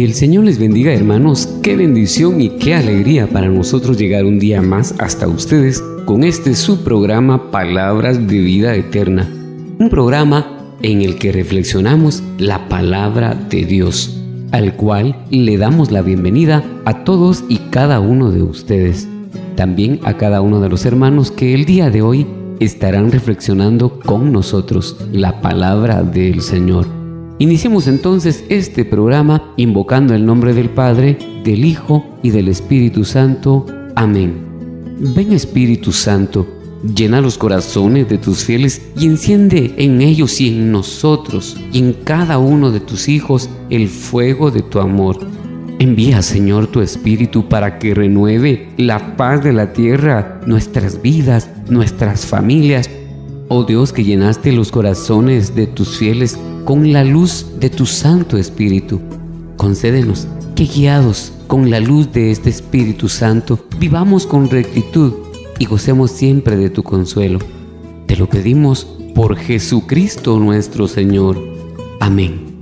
El Señor les bendiga hermanos, qué bendición y qué alegría para nosotros llegar un día más hasta ustedes con este su programa Palabras de Vida Eterna, un programa en el que reflexionamos la palabra de Dios, al cual le damos la bienvenida a todos y cada uno de ustedes, también a cada uno de los hermanos que el día de hoy estarán reflexionando con nosotros la palabra del Señor. Iniciemos entonces este programa invocando el nombre del Padre, del Hijo y del Espíritu Santo. Amén. Ven Espíritu Santo, llena los corazones de tus fieles y enciende en ellos y en nosotros y en cada uno de tus hijos el fuego de tu amor. Envía, Señor, tu Espíritu para que renueve la paz de la tierra, nuestras vidas, nuestras familias. Oh Dios, que llenaste los corazones de tus fieles con la luz de tu Santo Espíritu. Concédenos que guiados con la luz de este Espíritu Santo vivamos con rectitud y gocemos siempre de tu consuelo. Te lo pedimos por Jesucristo nuestro Señor. Amén.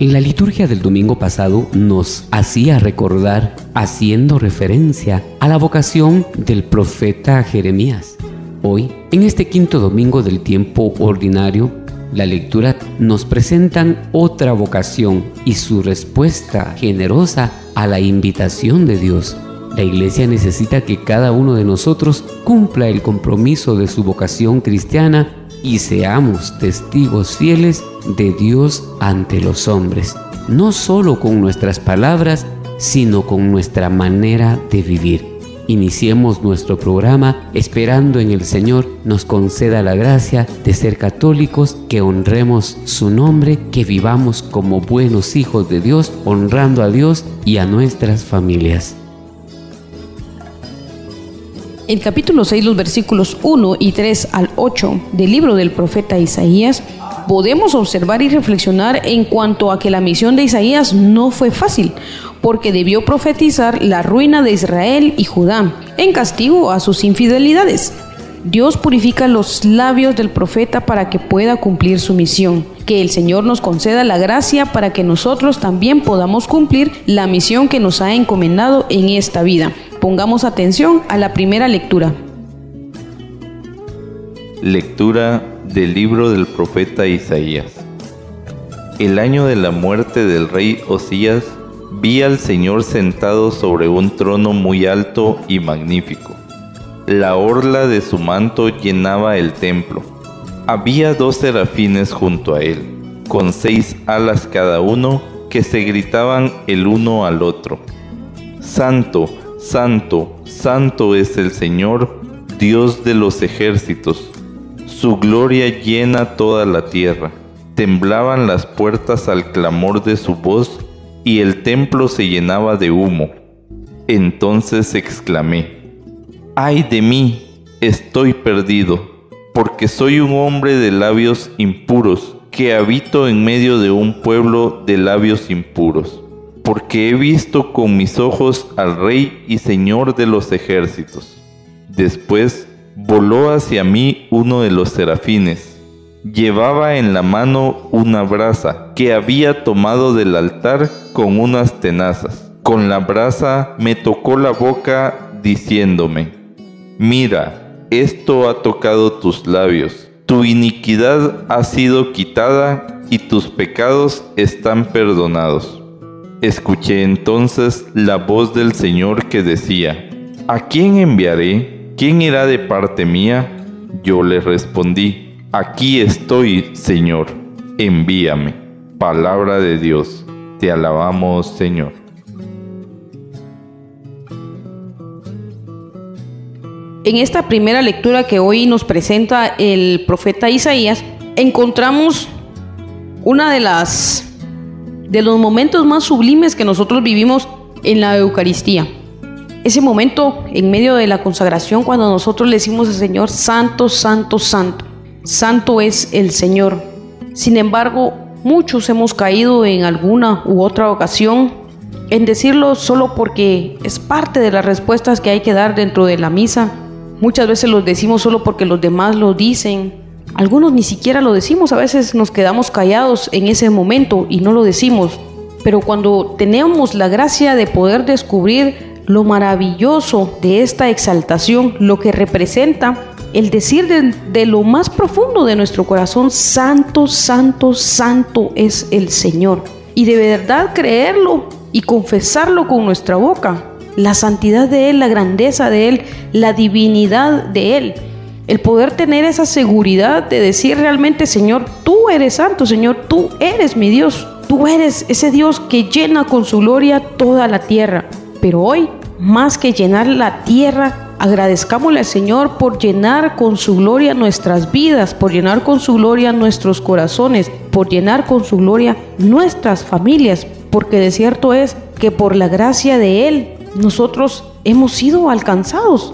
En la liturgia del domingo pasado nos hacía recordar, haciendo referencia a la vocación del profeta Jeremías. Hoy, en este quinto domingo del tiempo ordinario, la lectura nos presentan otra vocación y su respuesta generosa a la invitación de Dios. La iglesia necesita que cada uno de nosotros cumpla el compromiso de su vocación cristiana y seamos testigos fieles de Dios ante los hombres, no solo con nuestras palabras, sino con nuestra manera de vivir. Iniciemos nuestro programa esperando en el Señor nos conceda la gracia de ser católicos, que honremos su nombre, que vivamos como buenos hijos de Dios, honrando a Dios y a nuestras familias. El capítulo 6, los versículos 1 y 3 al 8 del libro del profeta Isaías, podemos observar y reflexionar en cuanto a que la misión de Isaías no fue fácil, porque debió profetizar la ruina de Israel y Judá, en castigo a sus infidelidades. Dios purifica los labios del profeta para que pueda cumplir su misión. Que el Señor nos conceda la gracia para que nosotros también podamos cumplir la misión que nos ha encomendado en esta vida. Pongamos atención a la primera lectura. Lectura del libro del profeta Isaías. El año de la muerte del rey Osías vi al Señor sentado sobre un trono muy alto y magnífico. La orla de su manto llenaba el templo. Había dos serafines junto a él, con seis alas cada uno, que se gritaban el uno al otro. Santo, santo, santo es el Señor, Dios de los ejércitos. Su gloria llena toda la tierra. Temblaban las puertas al clamor de su voz y el templo se llenaba de humo. Entonces exclamé, ay de mí, estoy perdido, porque soy un hombre de labios impuros, que habito en medio de un pueblo de labios impuros, porque he visto con mis ojos al Rey y Señor de los ejércitos. Después voló hacia mí uno de los serafines Llevaba en la mano una brasa que había tomado del altar con unas tenazas. Con la brasa me tocó la boca diciéndome, mira, esto ha tocado tus labios, tu iniquidad ha sido quitada y tus pecados están perdonados. Escuché entonces la voz del Señor que decía, ¿a quién enviaré? ¿Quién irá de parte mía? Yo le respondí, aquí estoy, Señor, envíame. Palabra de Dios, te alabamos, Señor. En esta primera lectura que hoy nos presenta el profeta Isaías, encontramos una de las de los momentos más sublimes que nosotros vivimos en la Eucaristía. Ese momento en medio de la consagración cuando nosotros le decimos al Señor, Santo, Santo, Santo. Santo es el Señor. Sin embargo, muchos hemos caído en alguna u otra ocasión en decirlo solo porque es parte de las respuestas que hay que dar dentro de la misa Muchas veces lo decimos solo porque los demás lo dicen. Algunos ni siquiera lo decimos, a veces nos quedamos callados en ese momento y no lo decimos. Pero cuando tenemos la gracia de poder descubrir lo maravilloso de esta exaltación, lo que representa el decir de, lo más profundo de nuestro corazón, santo, santo, santo es el Señor. Y de verdad creerlo y confesarlo con nuestra boca, la santidad de Él, la grandeza de Él, la divinidad de Él. El poder tener esa seguridad de decir realmente, Señor, tú eres santo, Señor, tú eres mi Dios, tú eres ese Dios que llena con su gloria toda la tierra. Pero hoy, más que llenar la tierra, agradezcámosle al Señor por llenar con su gloria nuestras vidas, por llenar con su gloria nuestros corazones, por llenar con su gloria nuestras familias, porque de cierto es que por la gracia de Él nosotros hemos sido alcanzados.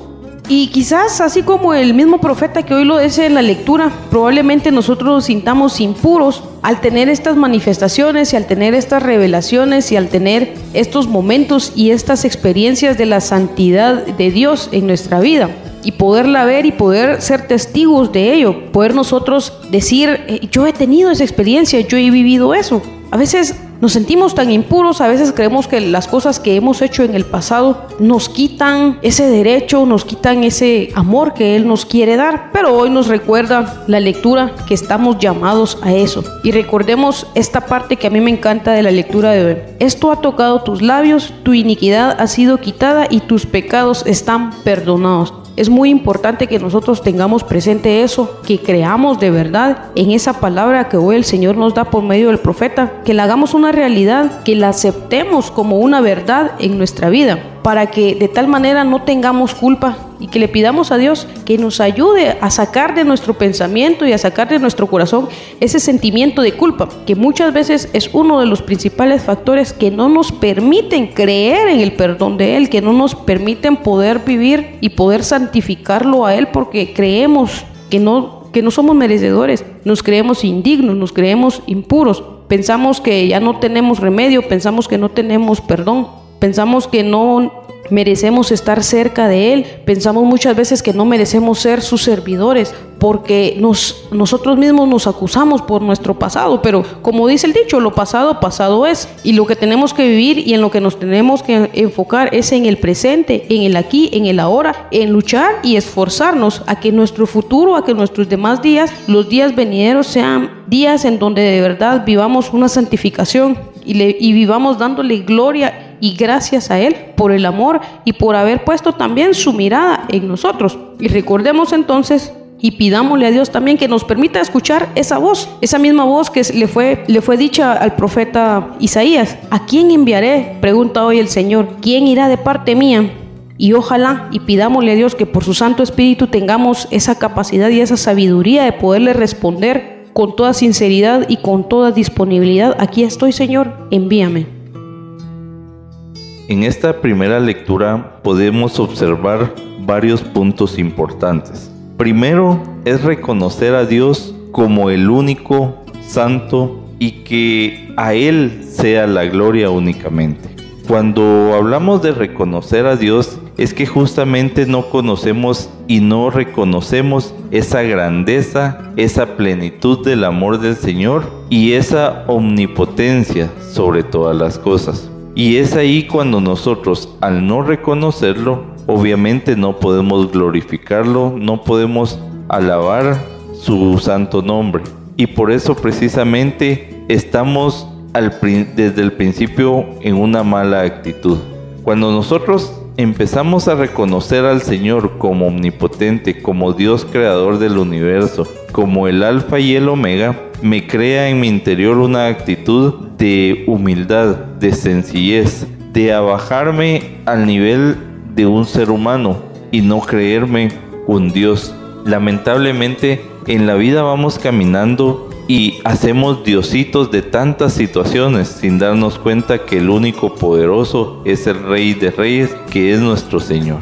Y quizás así como el mismo profeta que hoy lo dice en la lectura, probablemente nosotros nos sintamos impuros al tener estas manifestaciones y al tener estas revelaciones y al tener estos momentos y estas experiencias de la santidad de Dios en nuestra vida y poderla ver y poder ser testigos de ello, poder nosotros decir, eh, yo he tenido esa experiencia, yo he vivido eso. A veces nos sentimos tan impuros, a veces creemos que las cosas que hemos hecho en el pasado nos quitan ese derecho, nos quitan ese amor que Él nos quiere dar, pero hoy nos recuerda la lectura que estamos llamados a eso. Y recordemos esta parte que a mí me encanta de la lectura de hoy. Esto ha tocado tus labios, tu iniquidad ha sido quitada y tus pecados están perdonados. Es muy importante que nosotros tengamos presente eso, que creamos de verdad en esa palabra que hoy el Señor nos da por medio del profeta, que la hagamos una realidad, que la aceptemos como una verdad en nuestra vida para que de tal manera no tengamos culpa y que le pidamos a Dios que nos ayude a sacar de nuestro pensamiento y a sacar de nuestro corazón ese sentimiento de culpa, que muchas veces es uno de los principales factores que no nos permiten creer en el perdón de Él, que no nos permiten poder vivir y poder santificarlo a Él porque creemos que no, que no somos merecedores, nos creemos indignos, nos creemos impuros, pensamos que ya no tenemos remedio, pensamos que no tenemos perdón. Pensamos que no merecemos estar cerca de Él. Pensamos muchas veces que no merecemos ser sus servidores porque nos, nosotros mismos nos acusamos por nuestro pasado. Pero como dice el dicho, lo pasado, pasado es. Y lo que tenemos que vivir y en lo que nos tenemos que enfocar es en el presente, en el aquí, en el ahora, en luchar y esforzarnos a que nuestro futuro, a que nuestros demás días, los días venideros sean días en donde de verdad vivamos una santificación y, le, y vivamos dándole gloria y gracias a Él por el amor y por haber puesto también su mirada en nosotros. Y recordemos entonces y pidámosle a Dios también que nos permita escuchar esa voz, esa misma voz que le fue, le fue dicha al profeta Isaías. ¿A quién enviaré? Pregunta hoy el Señor. ¿Quién irá de parte mía? Y ojalá y pidámosle a Dios que por su Santo Espíritu tengamos esa capacidad y esa sabiduría de poderle responder con toda sinceridad y con toda disponibilidad. Aquí estoy, Señor, envíame. En esta primera lectura podemos observar varios puntos importantes. Primero es reconocer a Dios como el único santo y que a Él sea la gloria únicamente. Cuando hablamos de reconocer a Dios es que justamente no conocemos y no reconocemos esa grandeza, esa plenitud del amor del Señor y esa omnipotencia sobre todas las cosas. Y es ahí cuando nosotros, al no reconocerlo, obviamente no podemos glorificarlo, no podemos alabar su santo nombre. Y por eso precisamente estamos desde el principio en una mala actitud. Cuando nosotros empezamos a reconocer al Señor como omnipotente, como Dios creador del universo, como el alfa y el omega, me crea en mi interior una actitud de humildad, de sencillez, de abajarme al nivel de un ser humano y no creerme un Dios. Lamentablemente en la vida vamos caminando y hacemos diositos de tantas situaciones sin darnos cuenta que el único poderoso es el Rey de Reyes, que es nuestro Señor.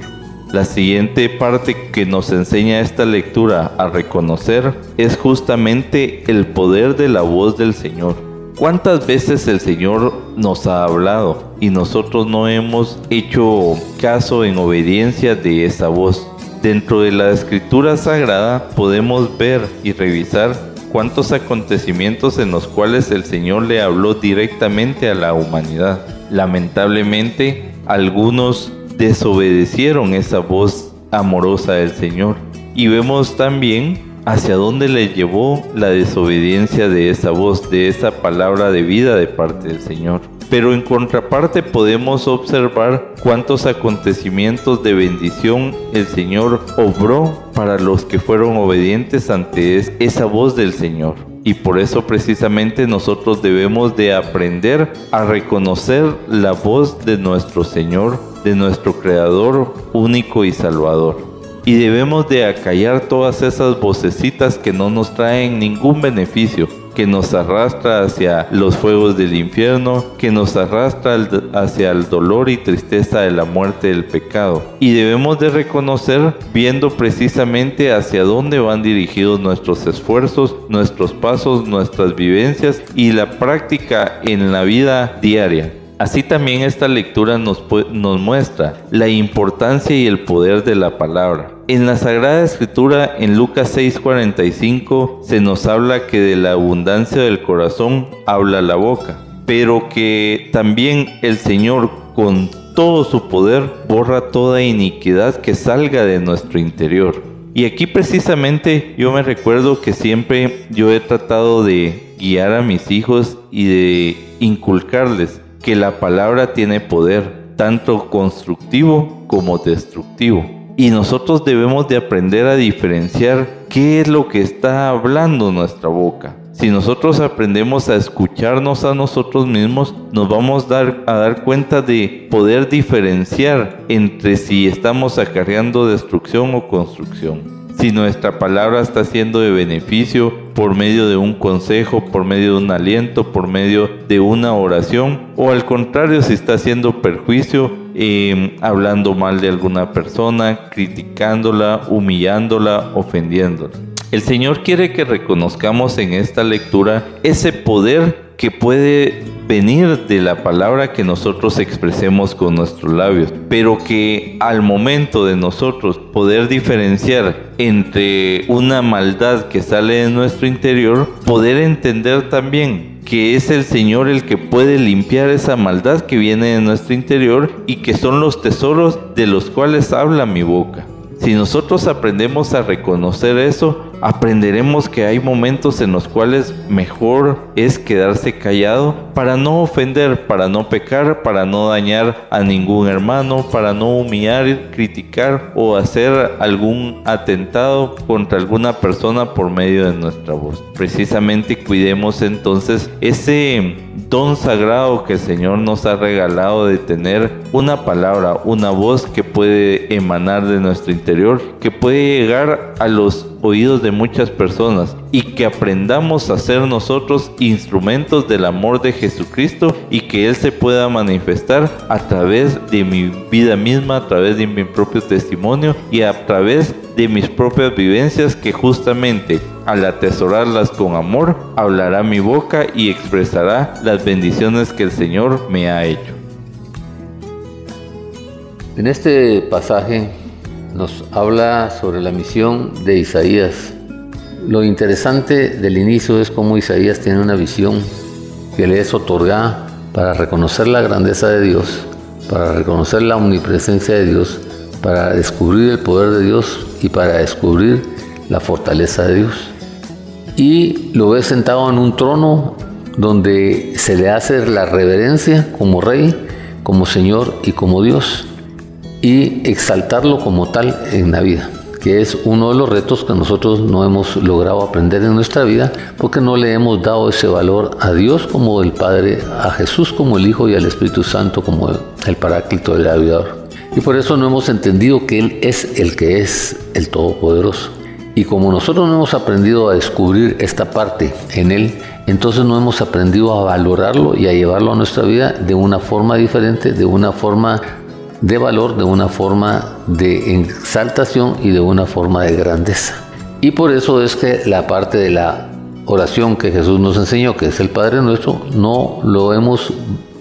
La siguiente parte que nos enseña esta lectura a reconocer es justamente el poder de la voz del Señor. ¿Cuántas veces el Señor nos ha hablado y nosotros no hemos hecho caso en obediencia de esa voz? Dentro de la escritura sagrada podemos ver y revisar cuántos acontecimientos en los cuales el Señor le habló directamente a la humanidad. Lamentablemente, algunos desobedecieron esa voz amorosa del Señor. Y vemos también hacia dónde le llevó la desobediencia de esa voz, de esa palabra de vida de parte del Señor. Pero en contraparte podemos observar cuántos acontecimientos de bendición el Señor obró para los que fueron obedientes ante esa voz del Señor. Y por eso precisamente nosotros debemos de aprender a reconocer la voz de nuestro Señor, de nuestro Creador único y Salvador y debemos de acallar todas esas vocecitas que no nos traen ningún beneficio, que nos arrastra hacia los fuegos del infierno, que nos arrastra hacia el dolor y tristeza de la muerte del pecado. Y debemos de reconocer viendo precisamente hacia dónde van dirigidos nuestros esfuerzos, nuestros pasos, nuestras vivencias y la práctica en la vida diaria. Así también esta lectura nos, nos, muestra la importancia y el poder de la palabra. En la Sagrada Escritura, en Lucas 6:45, se nos habla que de la abundancia del corazón habla la boca, pero que también el Señor con todo su poder borra toda iniquidad que salga de nuestro interior. Y aquí precisamente yo me recuerdo que siempre yo he tratado de guiar a mis hijos y de inculcarles que la palabra tiene poder, tanto constructivo como destructivo. Y nosotros debemos de aprender a diferenciar qué es lo que está hablando nuestra boca. Si nosotros aprendemos a escucharnos a nosotros mismos, nos vamos a dar, cuenta de poder diferenciar entre si estamos acarreando destrucción o construcción si nuestra palabra está siendo de beneficio por medio de un consejo, por medio de un aliento, por medio de una oración, o al contrario, si está haciendo perjuicio, em, hablando mal de alguna persona, criticándola, humillándola, ofendiéndola. El Señor quiere que reconozcamos en esta lectura ese poder que puede venir de la palabra que nosotros expresemos con nuestros labios, pero que al momento de nosotros poder diferenciar entre una maldad que sale de nuestro interior, poder entender también que es el Señor el que puede limpiar esa maldad que viene de nuestro interior y que son los tesoros de los cuales habla mi boca. Si nosotros aprendemos a reconocer eso, aprenderemos que hay momentos en los cuales mejor es quedarse callado para no ofender, para no pecar, para no dañar a ningún hermano, para no humillar, criticar o hacer algún atentado contra alguna persona por medio de nuestra voz. Precisamente cuidemos entonces ese don sagrado que el Señor nos ha regalado de tener una palabra, una voz que puede emanar de nuestro interior, que puede llegar a los oídos de muchas personas y que aprendamos a ser nosotros instrumentos del amor de Jesucristo y que Él se pueda manifestar a través de mi vida misma, a través de mi propio testimonio y a través de mis propias vivencias que justamente al atesorarlas con amor hablará mi boca y expresará las bendiciones que el Señor me ha hecho. En este pasaje nos habla sobre la misión de Isaías. Lo interesante del inicio es cómo Isaías tiene una visión que le es otorgada para reconocer la grandeza de Dios, para reconocer la omnipresencia de Dios, para descubrir el poder de Dios y para descubrir la fortaleza de Dios. Y lo ve sentado en un trono donde se le hace la reverencia como rey, como Señor y como Dios. Y exaltarlo como tal en la vida que es uno de los retos que nosotros no hemos logrado aprender en nuestra vida porque no le hemos dado ese valor a Dios como el Padre, a Jesús como el Hijo y al Espíritu Santo como el Paráclito del Aviador. Y por eso no hemos entendido que Él es el que es el Todopoderoso. Y como nosotros no hemos aprendido a descubrir esta parte en Él, entonces no hemos aprendido a valorarlo y a llevarlo a nuestra vida de una forma diferente, de una forma de valor, de una forma de exaltación y de una forma de grandeza. Y por eso es que la parte de la oración que Jesús nos enseñó, que es el Padre nuestro, no lo hemos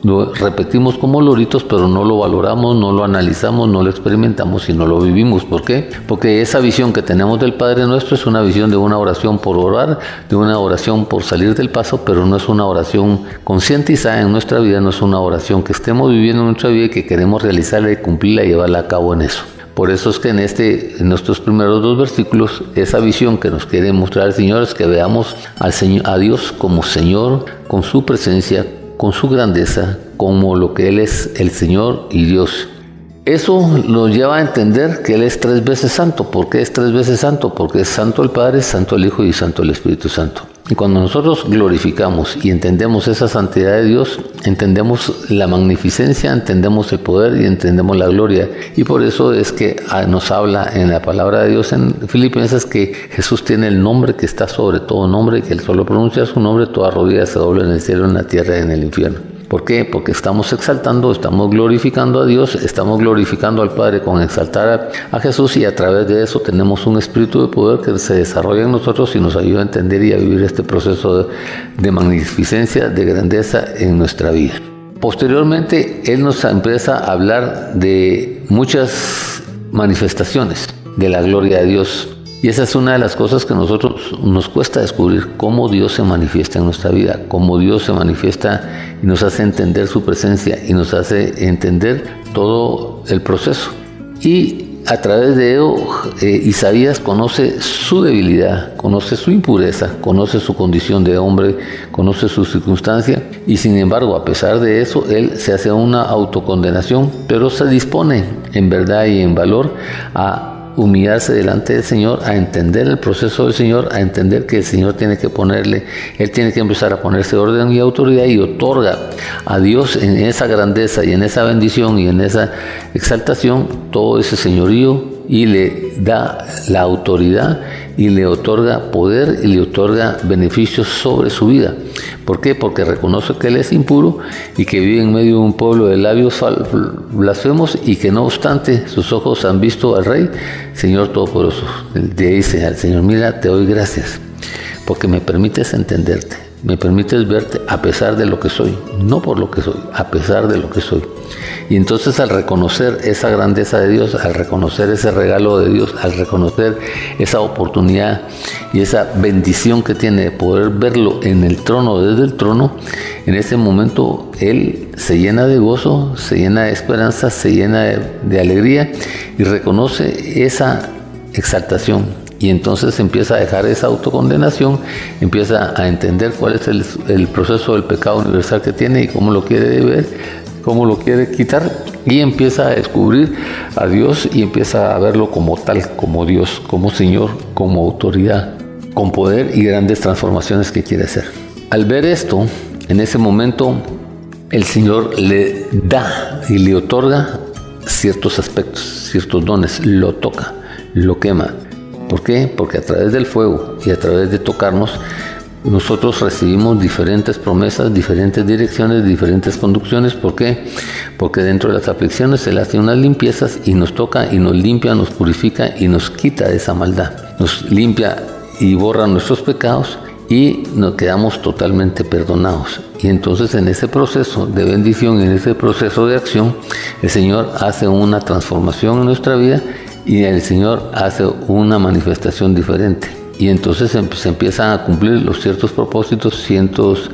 lo repetimos como loritos, pero no lo valoramos, no lo analizamos, no lo experimentamos y no lo vivimos. ¿Por qué? Porque esa visión que tenemos del Padre nuestro es una visión de una oración por orar, de una oración por salir del paso, pero no es una oración concientizada en nuestra vida, no es una oración que estemos viviendo en nuestra vida y que queremos realizarla y cumplirla y llevarla a cabo en eso. Por eso es que en, este, en nuestros primeros dos versículos, esa visión que nos quiere mostrar el Señor es que veamos al Señor, a Dios como Señor, con su presencia, con su grandeza, como lo que Él es el Señor y Dios. Eso nos lleva a entender que Él es tres veces santo. ¿Por qué es tres veces santo? Porque es santo el Padre, santo el Hijo y santo el Espíritu Santo. Y cuando nosotros glorificamos y entendemos esa santidad de Dios, entendemos la magnificencia, entendemos el poder y entendemos la gloria. Y por eso es que ah, nos habla en la palabra de Dios en Filipenses que Jesús tiene el nombre que está sobre todo nombre, que Él solo pronuncia su nombre, toda rodilla se dobla en el cielo, en la tierra y en el infierno. ¿Por qué? Porque estamos exaltando, estamos glorificando a Dios, estamos glorificando al Padre con exaltar a, Jesús y a través de eso tenemos un espíritu de poder que se desarrolla en nosotros y nos ayuda a entender y a vivir este proceso de, de magnificencia, de grandeza en nuestra vida. Posteriormente, Él nos empieza a hablar de muchas manifestaciones de la gloria de Dios y esa es una de las cosas que nosotros nos cuesta descubrir, cómo Dios se manifiesta en nuestra vida, cómo Dios se manifiesta y nos hace entender su presencia y nos hace entender todo el proceso. Y a través de ello, eh, Isaías conoce su debilidad, conoce su impureza, conoce su condición de hombre, conoce su circunstancia y sin embargo, a pesar de eso, él se hace una autocondenación, pero se dispone en verdad y en valor a humillarse delante del Señor, a entender el proceso del Señor, a entender que el Señor tiene que ponerle, Él tiene que empezar a ponerse orden y autoridad y otorga a Dios en esa grandeza y en esa bendición y en esa exaltación todo ese señorío y le da la autoridad y le otorga poder y le otorga beneficios sobre su vida. ¿Por qué? Porque reconoce que él es impuro y que vive en medio de un pueblo de labios blasfemos y que no obstante sus ojos han visto al Rey, Señor Todopoderoso. Le dice al Señor, mira, te doy gracias porque me permites entenderte, me permites verte a pesar de lo que soy, no por lo que soy, a pesar de lo que soy. Y entonces al reconocer esa grandeza de Dios, al reconocer ese regalo de Dios, al reconocer esa oportunidad y esa bendición que tiene de poder verlo en el trono, desde el trono, en ese momento Él se llena de gozo, se llena de esperanza, se llena de, alegría y reconoce esa exaltación, y entonces empieza a dejar esa autocondenación, empieza a entender cuál es el, el, proceso del pecado universal que tiene y cómo lo quiere ver, cómo lo quiere quitar y empieza a descubrir a Dios y empieza a verlo como tal, como Dios, como Señor, como autoridad, con poder y grandes transformaciones que quiere hacer. Al ver esto, en ese momento el Señor le da y le otorga ciertos aspectos, ciertos dones, lo toca, lo quema. ¿Por qué? Porque a través del fuego y a través de tocarnos, nosotros recibimos diferentes promesas, diferentes direcciones, diferentes conducciones. ¿Por qué? Porque dentro de las aflicciones se le hace unas limpiezas y nos toca y nos limpia, nos purifica y nos quita esa maldad. Nos limpia y borra nuestros pecados y nos quedamos totalmente perdonados. Y entonces en ese proceso de bendición, en ese proceso de acción, el Señor hace una transformación en nuestra vida y el Señor hace una manifestación diferente y entonces se, empiezan a cumplir los ciertos propósitos, cientos,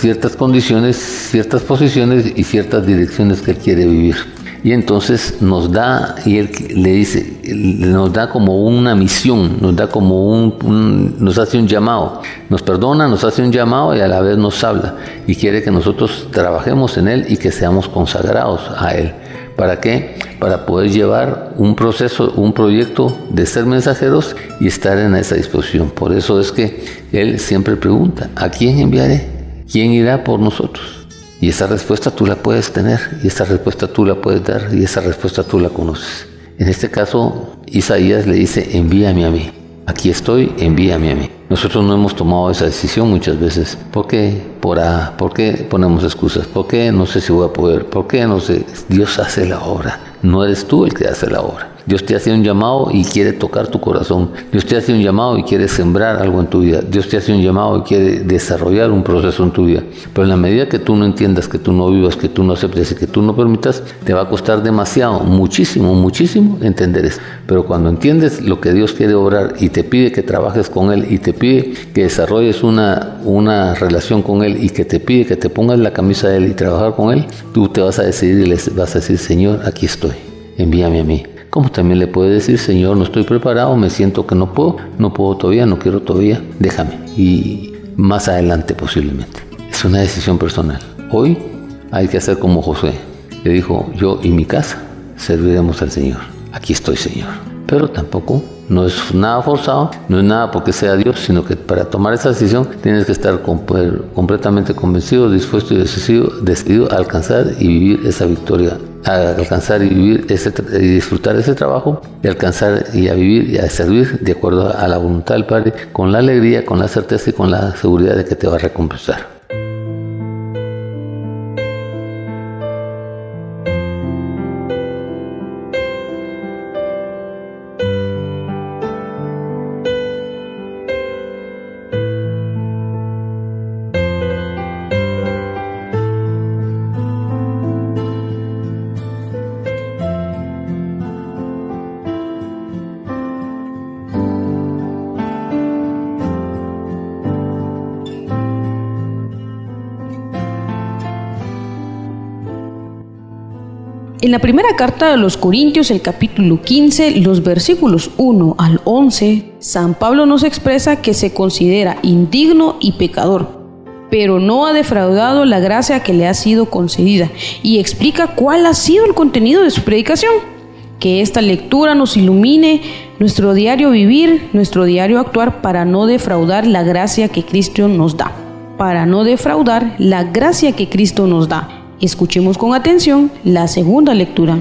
ciertas condiciones, ciertas posiciones y ciertas direcciones que quiere vivir. Y entonces nos da, y él le dice, nos da como una misión, nos da como un, nos hace un llamado, nos perdona, nos hace un llamado y a la vez nos habla y quiere que nosotros trabajemos en él y que seamos consagrados a él. ¿Para qué? Para poder llevar un proceso, un proyecto de ser mensajeros y estar en esa disposición. Por eso es que Él siempre pregunta, ¿a quién enviaré? ¿Quién irá por nosotros? Y esa respuesta tú la puedes tener, y esa respuesta tú la puedes dar, y esa respuesta tú la conoces. En este caso, Isaías le dice, envíame a mí. Aquí estoy, envíame a mí. Nosotros no hemos tomado esa decisión muchas veces. ¿Por qué? Por, a, ¿Por qué ponemos excusas? ¿Por qué no sé si voy a poder? ¿Por qué no sé? Dios hace la obra. No eres tú el que hace la obra. Dios te hace un llamado y quiere tocar tu corazón. Dios te hace un llamado y quiere sembrar algo en tu vida. Dios te hace un llamado y quiere desarrollar un proceso en tu vida. Pero en la medida que tú no entiendas, que tú no vivas, que tú no aceptes y que tú no permitas, te va a costar demasiado, muchísimo, muchísimo entender eso. Pero cuando entiendes lo que Dios quiere obrar y te pide que trabajes con Él y te pide que desarrolles una, una relación con Él y que te pide que te pongas la camisa de Él y trabajar con Él, tú te vas a decidir y le vas a decir, Señor, aquí estoy, envíame a mí. Como también le puede decir, Señor, no estoy preparado, me siento que no puedo, no puedo todavía, no quiero todavía, déjame. Y más adelante posiblemente. Es una decisión personal. Hoy hay que hacer como José. Le dijo, yo y mi casa serviremos al Señor. Aquí estoy, Señor. Pero tampoco no es nada forzado, no es nada porque sea Dios, sino que para tomar esa decisión tienes que estar completamente convencido, dispuesto y decidido, decidido a alcanzar y vivir esa victoria, a alcanzar y vivir ese, y disfrutar ese trabajo, y alcanzar y a vivir y a servir de acuerdo a la voluntad del Padre, con la alegría, con la certeza y con la seguridad de que te va a recompensar. En la primera carta de los Corintios, el capítulo 15, los versículos 1 al 11, San Pablo nos expresa que se considera indigno y pecador, pero no ha defraudado la gracia que le ha sido concedida y explica cuál ha sido el contenido de su predicación. Que esta lectura nos ilumine nuestro diario vivir, nuestro diario actuar para no defraudar la gracia que Cristo nos da. Para no defraudar la gracia que Cristo nos da Escuchemos con atención la segunda lectura.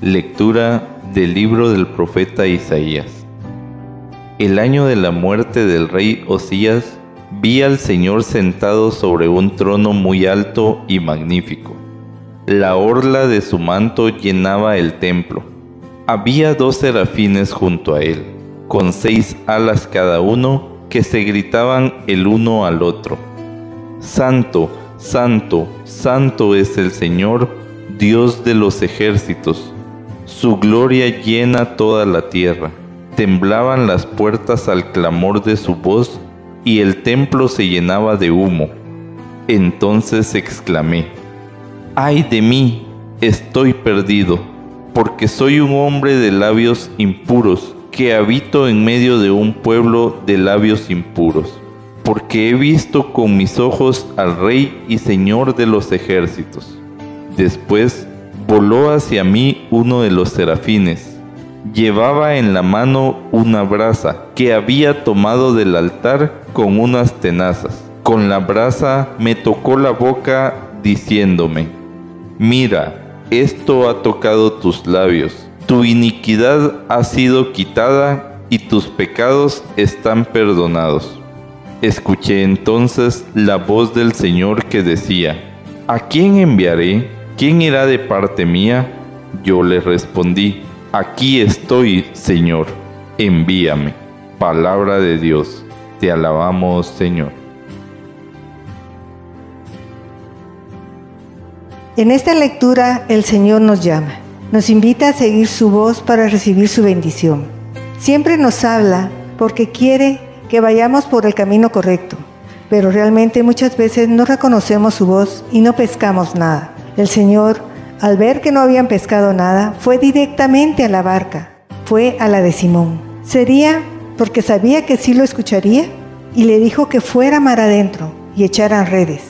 Lectura del libro del profeta Isaías. El año de la muerte del rey Osías, vi al Señor sentado sobre un trono muy alto y magnífico. La orla de su manto llenaba el templo. Había dos serafines junto a él con seis alas cada uno, que se gritaban el uno al otro. Santo, santo, santo es el Señor, Dios de los ejércitos. Su gloria llena toda la tierra. Temblaban las puertas al clamor de su voz y el templo se llenaba de humo. Entonces exclamé, ay de mí, estoy perdido, porque soy un hombre de labios impuros que habito en medio de un pueblo de labios impuros, porque he visto con mis ojos al Rey y Señor de los ejércitos. Después voló hacia mí uno de los serafines. Llevaba en la mano una brasa que había tomado del altar con unas tenazas. Con la brasa me tocó la boca diciéndome, mira, esto ha tocado tus labios tu iniquidad ha sido quitada y tus pecados están perdonados. Escuché entonces la voz del Señor que decía, ¿A quién enviaré? ¿Quién irá de parte mía? Yo le respondí, Aquí estoy, Señor, envíame. Palabra de Dios, te alabamos, Señor. En esta lectura el Señor nos llama nos invita a seguir su voz para recibir su bendición. Siempre nos habla porque quiere que vayamos por el camino correcto, pero realmente muchas veces no reconocemos su voz y no pescamos nada. El Señor, al ver que no habían pescado nada, fue directamente a la barca, fue a la de Simón. ¿Sería porque sabía que sí lo escucharía? y le dijo que fuera mar adentro y echaran redes.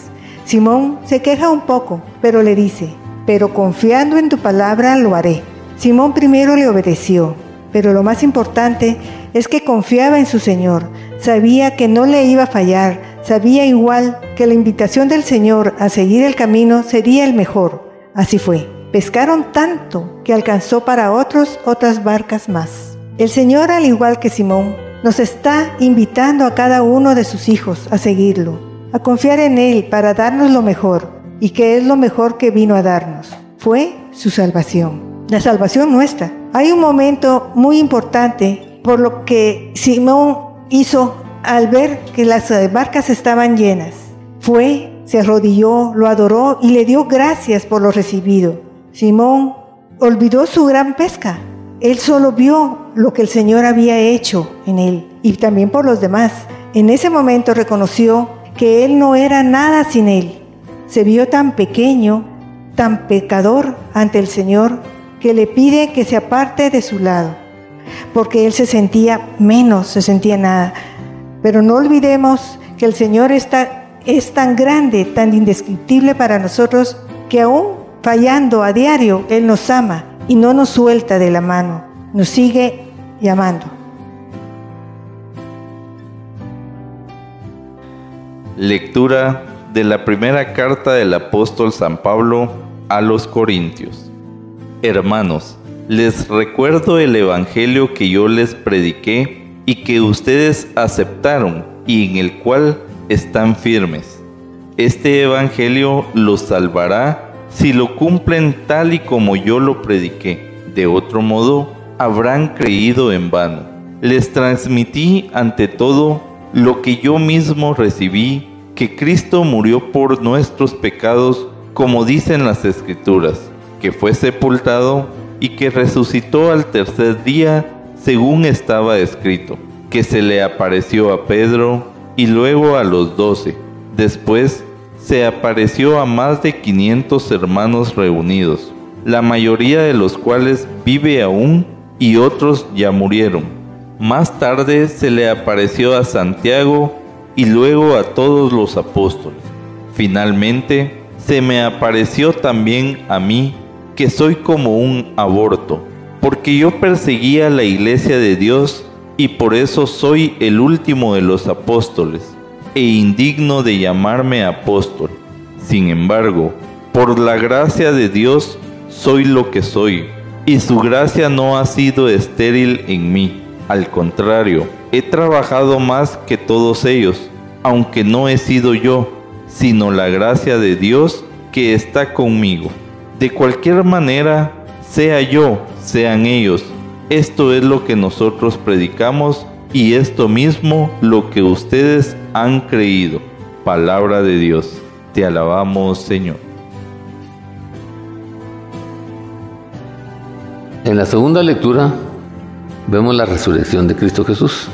Simón se queja un poco, pero le dice, pero confiando en tu palabra lo haré. Simón primero le obedeció, pero lo más importante es que confiaba en su Señor, sabía que no le iba a fallar, sabía igual que la invitación del Señor a seguir el camino sería el mejor. Así fue. Pescaron tanto que alcanzó para otros otras barcas más. El Señor, al igual que Simón, nos está invitando a cada uno de sus hijos a seguirlo, a confiar en Él para darnos lo mejor, y que es lo mejor que vino a darnos. Fue su salvación, la salvación nuestra. Hay un momento muy importante por lo que Simón hizo al ver que las barcas estaban llenas. Fue, se arrodilló, lo adoró y le dio gracias por lo recibido. Simón olvidó su gran pesca. Él solo vio lo que el Señor había hecho en él y también por los demás. En ese momento reconoció que él no era nada sin él. Se vio tan pequeño, tan pecador ante el Señor, que le pide que se aparte de su lado, porque él se sentía menos, se sentía nada. Pero no olvidemos que el Señor está, es tan grande, tan indescriptible para nosotros, que aún fallando a diario, Él nos ama y no nos suelta de la mano, nos sigue llamando. Lectura de la primera carta del apóstol San Pablo a los Corintios. Hermanos, les recuerdo el Evangelio que yo les prediqué y que ustedes aceptaron y en el cual están firmes. Este Evangelio los salvará si lo cumplen tal y como yo lo prediqué. De otro modo, habrán creído en vano. Les transmití ante todo lo que yo mismo recibí, que Cristo murió por nuestros pecados, como dicen las Escrituras, que fue sepultado y que resucitó al tercer día, según estaba escrito, que se le apareció a Pedro y luego a los doce. Después se apareció a más de 500 hermanos reunidos, la mayoría de los cuales vive aún y otros ya murieron. Más tarde se le apareció a Santiago y luego a todos los apóstoles. Finalmente se me apareció también a mí, que soy como un aborto, porque yo perseguía la iglesia de Dios y por eso soy el último de los apóstoles e indigno de llamarme apóstol. Sin embargo, por la gracia de Dios soy lo que soy, y su gracia no ha sido estéril en mí. Al contrario, he trabajado más que todos ellos, aunque no he sido yo, sino la gracia de Dios que está conmigo. De cualquier manera, sea yo, sean ellos, esto es lo que nosotros predicamos y esto mismo lo que ustedes han creído. Palabra de Dios. Te alabamos, Señor. En la segunda lectura vemos la resurrección de Cristo Jesús.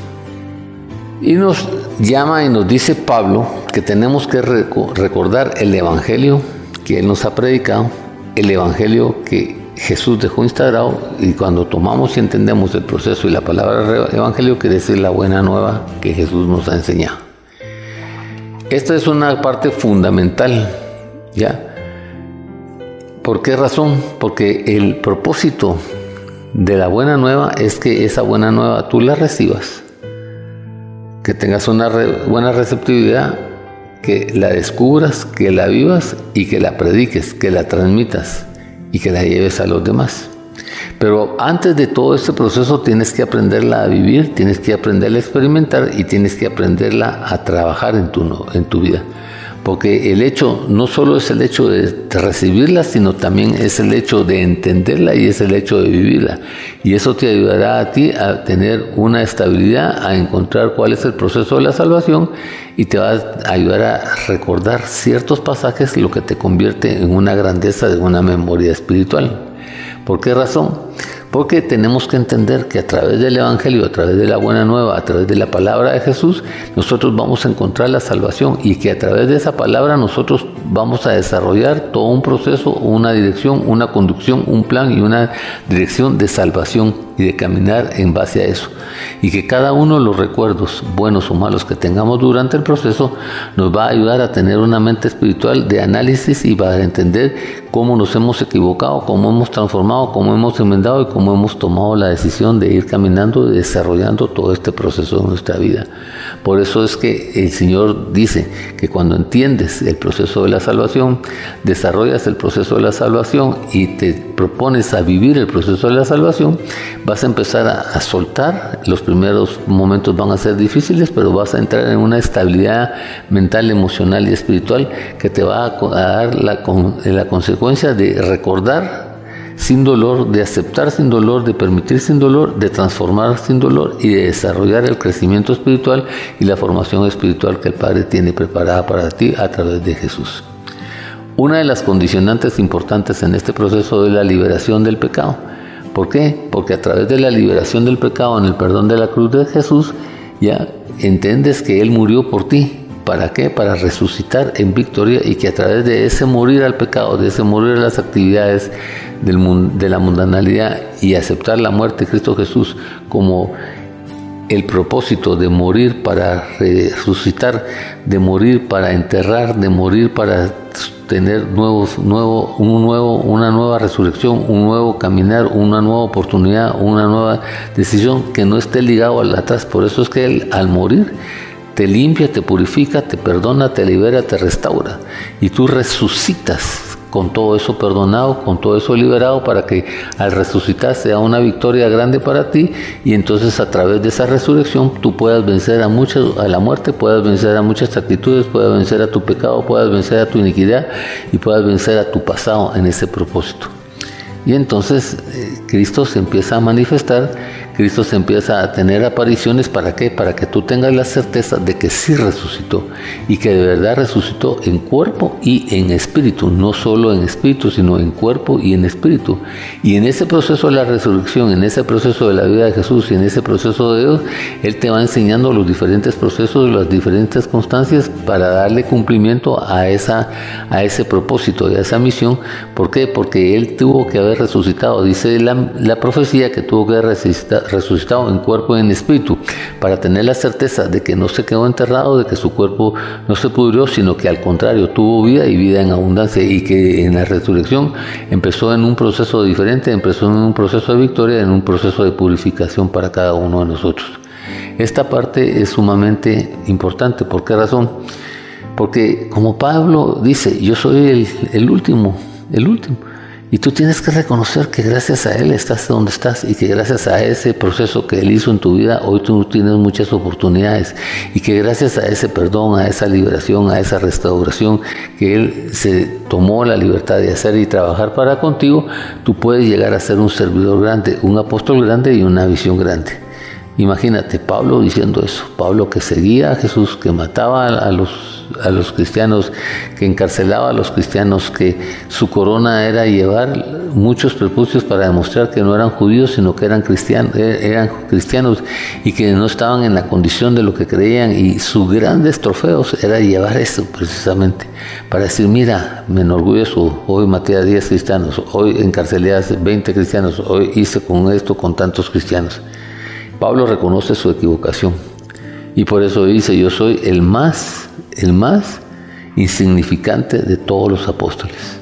Y nos llama y nos dice Pablo que tenemos que recordar el Evangelio que Él nos ha predicado, el Evangelio que Jesús dejó instaurado y cuando tomamos y entendemos el proceso y la palabra evangelio quiere decir la buena nueva que Jesús nos ha enseñado. Esta es una parte fundamental, ¿ya? ¿Por qué razón? Porque el propósito de la buena nueva es que esa buena nueva tú la recibas, que tengas una buena receptividad, que la descubras, que la vivas y que la prediques, que la transmitas y que la lleves a los demás. Pero antes de todo este proceso tienes que aprenderla a vivir, tienes que aprenderla a experimentar y tienes que aprenderla a trabajar en tu, en tu vida. Porque el hecho no solo es el hecho de recibirla, sino también es el hecho de entenderla y es el hecho de vivirla. Y eso te ayudará a ti a tener una estabilidad, a encontrar cuál es el proceso de la salvación y te va a ayudar a recordar ciertos pasajes, lo que te convierte en una grandeza de una memoria espiritual. ¿Por qué razón? Porque tenemos que entender que a través del Evangelio, a través de la buena nueva, a través de la palabra de Jesús, nosotros vamos a encontrar la salvación y que a través de esa palabra nosotros vamos a desarrollar todo un proceso, una dirección, una conducción, un plan y una dirección de salvación y de caminar en base a eso. Y que cada uno de los recuerdos, buenos o malos que tengamos durante el proceso, nos va a ayudar a tener una mente espiritual de análisis y va a entender cómo nos hemos equivocado, cómo hemos transformado, cómo hemos enmendado y cómo hemos tomado la decisión de ir caminando y desarrollando todo este proceso de nuestra vida. Por eso es que el Señor dice que cuando entiendes el proceso de la salvación, desarrollas el proceso de la salvación y te propones a vivir el proceso de la salvación, vas a empezar a, soltar. Los primeros momentos van a ser difíciles, pero vas a entrar en una estabilidad mental, emocional y espiritual que te va a, dar la, la consecuencia de recordar sin dolor, de aceptar sin dolor, de permitir sin dolor, de transformar sin dolor y de desarrollar el crecimiento espiritual y la formación espiritual que el Padre tiene preparada para ti a través de Jesús. Una de las condicionantes importantes en este proceso es la liberación del pecado. ¿Por qué? Porque a través de la liberación del pecado en el perdón de la cruz de Jesús, ya entiendes que Él murió por ti, ¿Para qué? Para resucitar en victoria y que a través de ese morir al pecado, de ese morir a las actividades del, de la mundanalidad y aceptar la muerte de Cristo Jesús como el propósito de morir para resucitar, de morir para enterrar, de morir para tener nuevos, nuevo, un nuevo, una nueva resurrección, un nuevo caminar, una nueva oportunidad, una nueva decisión que no esté ligado al atrás. Por eso es que él al morir te limpia, te purifica, te perdona, te libera, te restaura. Y tú resucitas con todo eso perdonado, con todo eso liberado, para que al resucitar sea una victoria grande para ti y entonces a través de esa resurrección tú puedas vencer a muchas, a la muerte, puedas vencer a muchas actitudes, puedas vencer a tu pecado, puedas vencer a tu iniquidad y puedas vencer a tu pasado en ese propósito. Y entonces eh, Cristo se empieza a manifestar Cristo se empieza a tener apariciones, ¿para qué? Para que tú tengas la certeza de que sí resucitó y que de verdad resucitó en cuerpo y en espíritu, no solo en espíritu, sino en cuerpo y en espíritu. Y en ese proceso de la resurrección, en ese proceso de la vida de Jesús y en ese proceso de Dios, Él te va enseñando los diferentes procesos, las diferentes constancias para darle cumplimiento a, esa, a ese propósito y a esa misión. ¿Por qué? Porque Él tuvo que haber resucitado. Dice la, la profecía que tuvo que haber resucitado resucitado en cuerpo y en espíritu, para tener la certeza de que no se quedó enterrado, de que su cuerpo no se pudrió, sino que al contrario tuvo vida y vida en abundancia y que en la resurrección empezó en un proceso diferente, empezó en un proceso de victoria, en un proceso de purificación para cada uno de nosotros. Esta parte es sumamente importante. ¿Por qué razón? Porque como Pablo dice, yo soy el, el último, el último. Y tú tienes que reconocer que gracias a Él estás donde estás y que gracias a ese proceso que Él hizo en tu vida, hoy tú tienes muchas oportunidades y que gracias a ese perdón, a esa liberación, a esa restauración que Él se tomó la libertad de hacer y trabajar para contigo, tú puedes llegar a ser un servidor grande, un apóstol grande y una visión grande. Imagínate Pablo diciendo eso, Pablo que seguía a Jesús, que mataba a los a los cristianos, que encarcelaba a los cristianos, que su corona era llevar muchos prepucios para demostrar que no eran judíos, sino que eran cristianos, eh, eran cristianos y que no estaban en la condición de lo que creían. Y sus grandes trofeos era llevar eso precisamente, para decir, mira, me enorgullezco, hoy maté a 10 cristianos, hoy encarcelé a 20 cristianos, hoy hice con esto con tantos cristianos. Pablo reconoce su equivocación y por eso dice, yo soy el más el más insignificante de todos los apóstoles.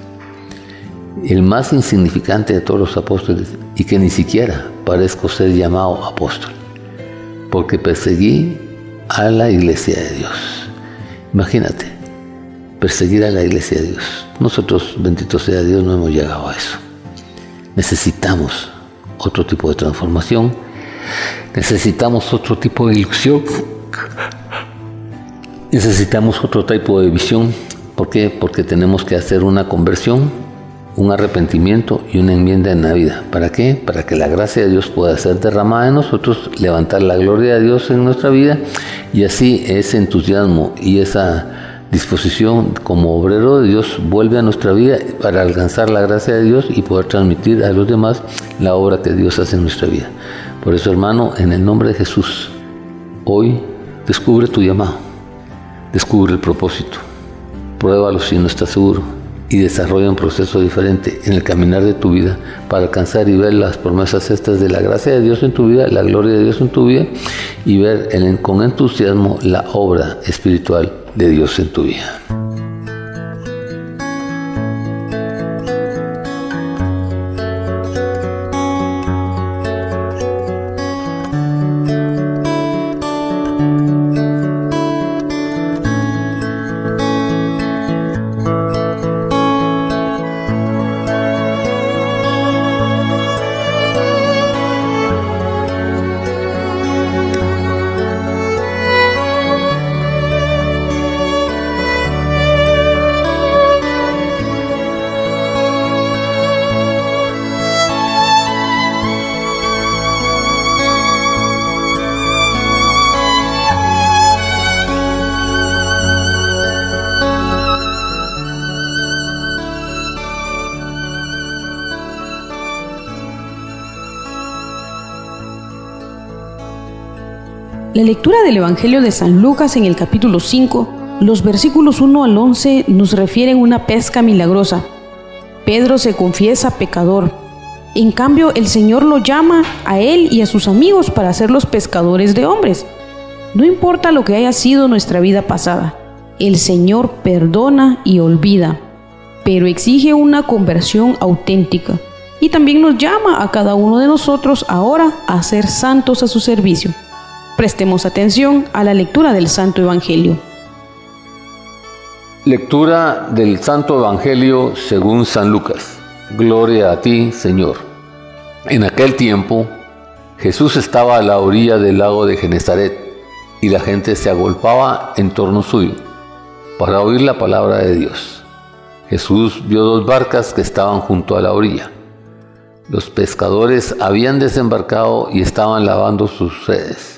El más insignificante de todos los apóstoles y que ni siquiera parezco ser llamado apóstol, porque perseguí a la iglesia de Dios. Imagínate, perseguir a la iglesia de Dios. Nosotros, bendito sea Dios, no hemos llegado a eso. Necesitamos otro tipo de transformación, necesitamos otro tipo de ilusión Necesitamos otro tipo de visión. ¿Por qué? Porque tenemos que hacer una conversión, un arrepentimiento y una enmienda en la vida. ¿Para qué? Para que la gracia de Dios pueda ser derramada en nosotros, levantar la gloria de Dios en nuestra vida y así ese entusiasmo y esa disposición como obrero de Dios vuelve a nuestra vida para alcanzar la gracia de Dios y poder transmitir a los demás la obra que Dios hace en nuestra vida. Por eso, hermano, en el nombre de Jesús, hoy descubre tu llamado, descubre el propósito, pruébalo si no estás seguro y desarrolla un proceso diferente en el caminar de tu vida para alcanzar y ver las promesas estas de la gracia de Dios en tu vida, la gloria de Dios en tu vida y ver con entusiasmo la obra espiritual de Dios en tu vida. Del Evangelio de San Lucas en el capítulo 5, los versículos 1 al 11 nos refieren una pesca milagrosa. Pedro se confiesa pecador. En cambio, el Señor lo llama a él y a sus amigos para ser los pescadores de hombres. No importa lo que haya sido nuestra vida pasada, el Señor perdona y olvida, pero exige una conversión auténtica y también nos llama a cada uno de nosotros ahora a ser santos a su servicio. Prestemos atención a la lectura del Santo Evangelio. Lectura del Santo Evangelio según San Lucas. Gloria a ti, Señor. En aquel tiempo, Jesús estaba a la orilla del lago de Genezaret y la gente se agolpaba en torno suyo para oír la palabra de Dios. Jesús vio dos barcas que estaban junto a la orilla. Los pescadores habían desembarcado y estaban lavando sus redes.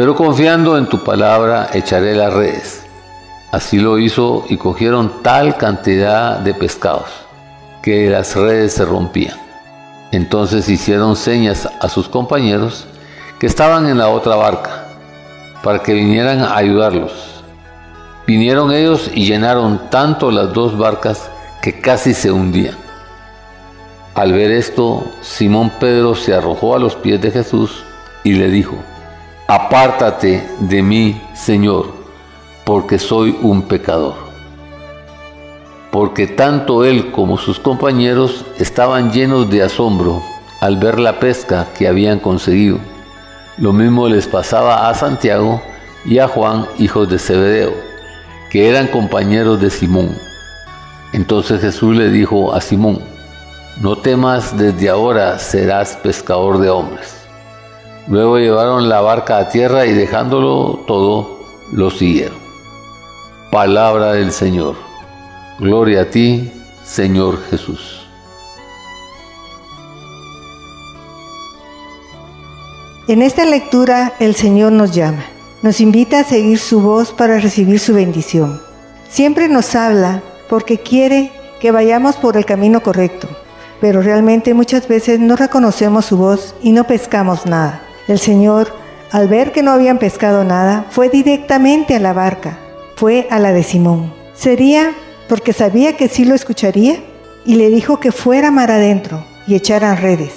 pero confiando en tu palabra echaré las redes. Así lo hizo y cogieron tal cantidad de pescados que las redes se rompían. Entonces hicieron señas a sus compañeros que estaban en la otra barca para que vinieran a ayudarlos. Vinieron ellos y llenaron tanto las dos barcas que casi se hundían. Al ver esto, Simón Pedro se arrojó a los pies de Jesús y le dijo, Apártate de mí, Señor, porque soy un pecador. Porque tanto él como sus compañeros estaban llenos de asombro al ver la pesca que habían conseguido. Lo mismo les pasaba a Santiago y a Juan, hijos de Zebedeo, que eran compañeros de Simón. Entonces Jesús le dijo a Simón, no temas, desde ahora serás pescador de hombres. Luego llevaron la barca a tierra y dejándolo todo, lo siguieron. Palabra del Señor. Gloria a ti, Señor Jesús. En esta lectura el Señor nos llama, nos invita a seguir su voz para recibir su bendición. Siempre nos habla porque quiere que vayamos por el camino correcto, pero realmente muchas veces no reconocemos su voz y no pescamos nada. El Señor, al ver que no habían pescado nada, fue directamente a la barca, fue a la de Simón. Sería porque sabía que sí lo escucharía y le dijo que fuera mar adentro y echaran redes.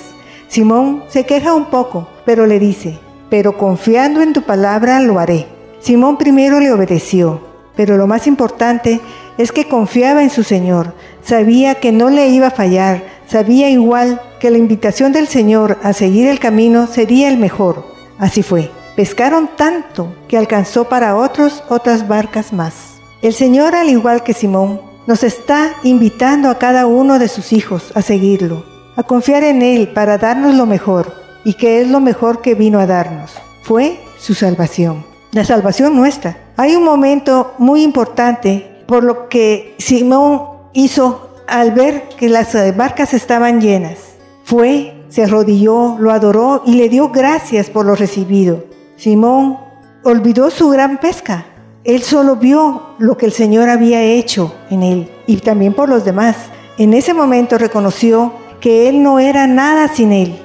Simón se queja un poco, pero le dice, pero confiando en tu palabra lo haré. Simón primero le obedeció, pero lo más importante es que confiaba en su Señor, sabía que no le iba a fallar, sabía igual que la invitación del Señor a seguir el camino sería el mejor. Así fue. Pescaron tanto que alcanzó para otros otras barcas más. El Señor, al igual que Simón, nos está invitando a cada uno de sus hijos a seguirlo, a confiar en Él para darnos lo mejor, y que es lo mejor que vino a darnos. Fue su salvación, la salvación nuestra. Hay un momento muy importante por lo que Simón hizo al ver que las barcas estaban llenas. Fue, se arrodilló, lo adoró y le dio gracias por lo recibido. Simón olvidó su gran pesca. Él solo vio lo que el Señor había hecho en él y también por los demás. En ese momento reconoció que él no era nada sin él.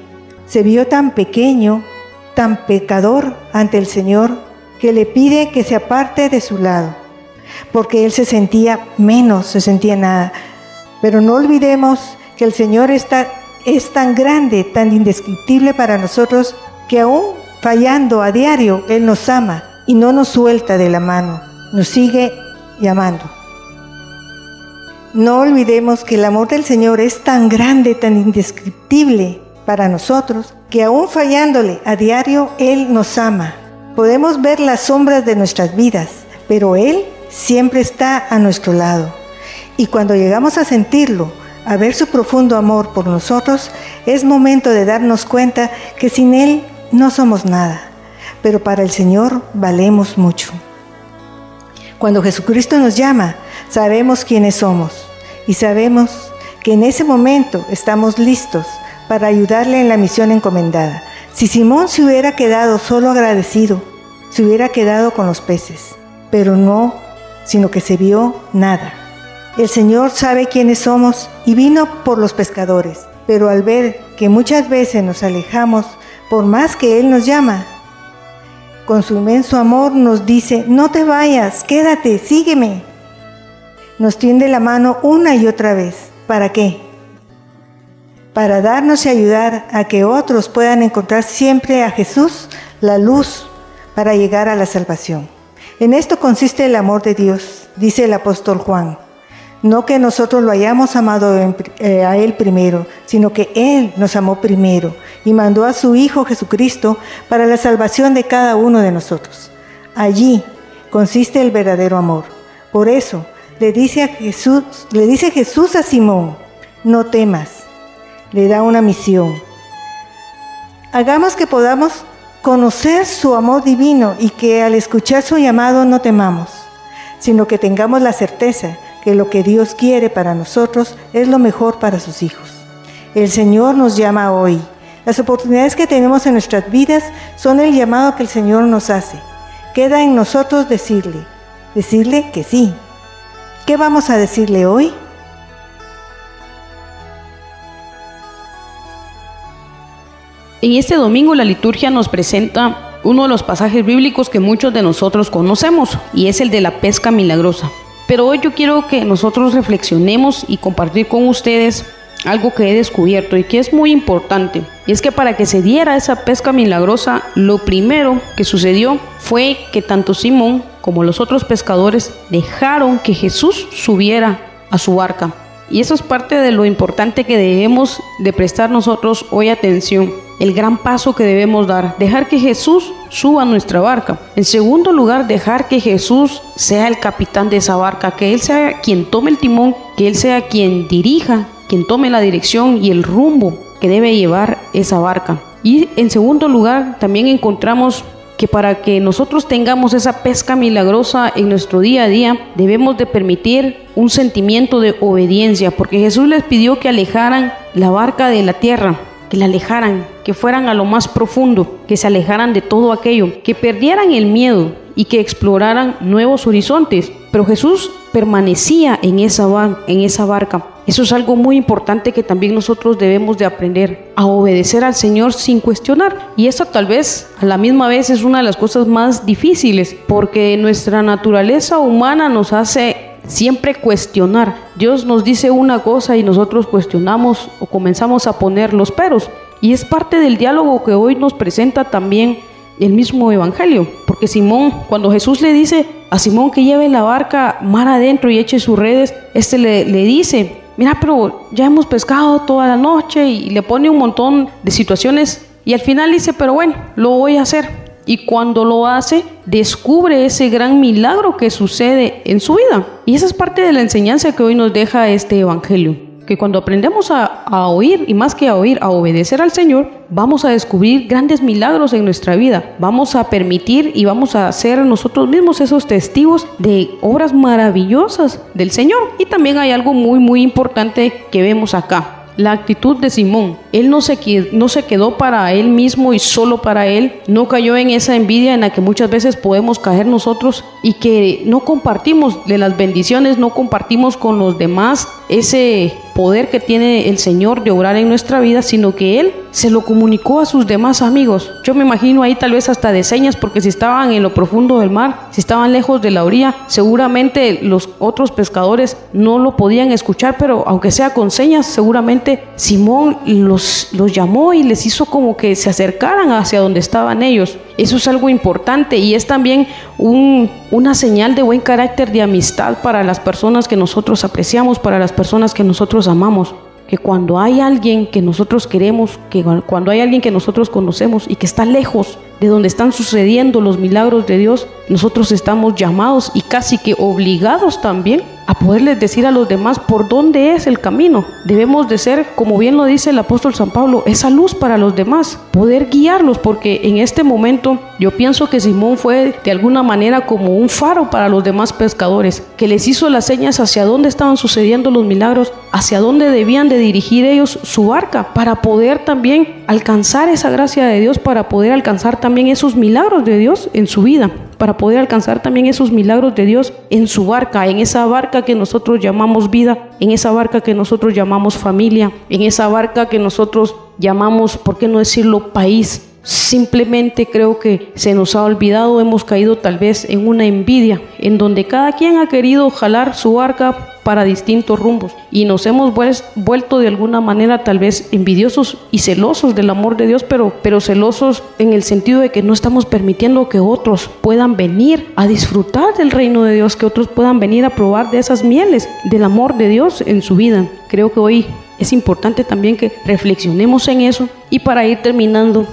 Se vio tan pequeño, tan pecador ante el Señor, que le pide que se aparte de su lado, porque él se sentía menos, se sentía nada. Pero no olvidemos que el Señor está, es tan grande, tan indescriptible para nosotros, que aún fallando a diario, Él nos ama y no nos suelta de la mano, nos sigue llamando. No olvidemos que el amor del Señor es tan grande, tan indescriptible para nosotros, que aún fallándole a diario, Él nos ama. Podemos ver las sombras de nuestras vidas, pero Él siempre está a nuestro lado. Y cuando llegamos a sentirlo, a ver su profundo amor por nosotros, es momento de darnos cuenta que sin Él no somos nada, pero para el Señor valemos mucho. Cuando Jesucristo nos llama, sabemos quiénes somos y sabemos que en ese momento estamos listos para ayudarle en la misión encomendada. Si Simón se hubiera quedado solo agradecido, se hubiera quedado con los peces, pero no, sino que se vio nada. El Señor sabe quiénes somos y vino por los pescadores, pero al ver que muchas veces nos alejamos por más que Él nos llama. Con su inmenso amor nos dice, no te vayas, quédate, sígueme. Nos tiende la mano una y otra vez. ¿Para qué? Para darnos y ayudar a que otros puedan encontrar siempre a Jesús, la luz, para llegar a la salvación. En esto consiste el amor de Dios, dice el apóstol Juan. No que nosotros lo hayamos amado eh, a Él primero, sino que Él nos amó primero y mandó a su Hijo Jesucristo para la salvación de cada uno de nosotros. Allí consiste el verdadero amor. Por eso le dice, Jesús a Simón, no temas, le da una misión. Hagamos que podamos conocer su amor divino y que al escuchar su llamado no temamos, sino que tengamos la certeza que lo que Dios quiere para nosotros es lo mejor para sus hijos. El Señor nos llama hoy. Las oportunidades que tenemos en nuestras vidas son el llamado que el Señor nos hace. Queda en nosotros decirle, decirle que sí. ¿Qué vamos a decirle hoy? En este domingo la liturgia nos presenta uno de los pasajes bíblicos que muchos de nosotros conocemos y es el de la pesca milagrosa. Pero hoy yo quiero que nosotros reflexionemos y compartir con ustedes algo que he descubierto y que es muy importante. Y es que para que se diera esa pesca milagrosa, lo primero que sucedió fue que tanto Simón como los otros pescadores dejaron que Jesús subiera a su barca. Y eso es parte de lo importante que debemos de prestar nosotros hoy atención. El gran paso que debemos dar, dejar que Jesús suba a nuestra barca. En segundo lugar, dejar que Jesús sea el capitán de esa barca, que Él sea quien tome el timón, que Él sea quien dirija, quien tome la dirección y el rumbo que debe llevar esa barca. Y en segundo lugar, también encontramos que para que nosotros tengamos esa pesca milagrosa en nuestro día a día, debemos de permitir un sentimiento de obediencia, porque Jesús les pidió que alejaran la barca de la tierra, que la alejaran, que fueran a lo más profundo, que se alejaran de todo aquello, que perdieran el miedo y que exploraran nuevos horizontes. Pero Jesús permanecía en esa, barca. Eso es algo muy importante que también nosotros debemos de aprender, a obedecer al Señor sin cuestionar. Y eso tal vez a la misma vez es una de las cosas más difíciles, porque nuestra naturaleza humana nos hace siempre cuestionar. Dios nos dice una cosa y nosotros cuestionamos o comenzamos a poner los peros. Y es parte del diálogo que hoy nos presenta también el mismo Evangelio. Porque Simón, cuando Jesús le dice a Simón que lleve la barca mar adentro y eche sus redes, este le, le dice, mira, pero ya hemos pescado toda la noche y le pone un montón de situaciones y al final dice, pero bueno, lo voy a hacer. Y cuando lo hace, descubre ese gran milagro que sucede en su vida. Y esa es parte de la enseñanza que hoy nos deja este Evangelio que cuando aprendemos a, oír, y más que a oír, a obedecer al Señor, vamos a descubrir grandes milagros en nuestra vida. Vamos a permitir y vamos a ser nosotros mismos esos testigos de obras maravillosas del Señor. Y también hay algo muy, muy importante que vemos acá la actitud de Simón. Él no se, no se quedó para él mismo y solo para él, no cayó en esa envidia en la que muchas veces podemos caer nosotros y que no compartimos de las bendiciones, no compartimos con los demás ese poder que tiene el Señor de obrar en nuestra vida, sino que Él se lo comunicó a sus demás amigos. Yo me imagino ahí tal vez hasta de señas, porque si estaban en lo profundo del mar, si estaban lejos de la orilla, seguramente los otros pescadores no lo podían escuchar, pero aunque sea con señas, seguramente Simón los, los llamó y les hizo como que se acercaran hacia donde estaban ellos. Eso es algo importante y es también un, una señal de buen carácter de amistad para las personas que nosotros apreciamos, para las personas que nosotros amamos que cuando hay alguien que nosotros queremos, que cuando hay alguien que nosotros conocemos y que está lejos de donde están sucediendo los milagros de Dios, nosotros estamos llamados y casi que obligados también a poderles decir a los demás por dónde es el camino. Debemos de ser, como bien lo dice el apóstol San Pablo, esa luz para los demás, poder guiarlos, porque en este momento yo pienso que Simón fue de alguna manera como un faro para los demás pescadores, que les hizo las señas hacia dónde estaban sucediendo los milagros, hacia dónde debían de dirigir ellos su barca, para poder también alcanzar esa gracia de Dios, para poder alcanzar también esos milagros de Dios en su vida para poder alcanzar también esos milagros de Dios en su barca, en esa barca que nosotros llamamos vida, en esa barca que nosotros llamamos familia, en esa barca que nosotros llamamos, ¿por qué no decirlo, país? Simplemente creo que se nos ha olvidado, hemos caído tal vez en una envidia, en donde cada quien ha querido jalar su barca para distintos rumbos y nos hemos vuelto de alguna manera tal vez envidiosos y celosos del amor de Dios, pero, pero celosos en el sentido de que no estamos permitiendo que otros puedan venir a disfrutar del reino de Dios, que otros puedan venir a probar de esas mieles del amor de Dios en su vida. Creo que hoy es importante también que reflexionemos en eso y para ir terminando,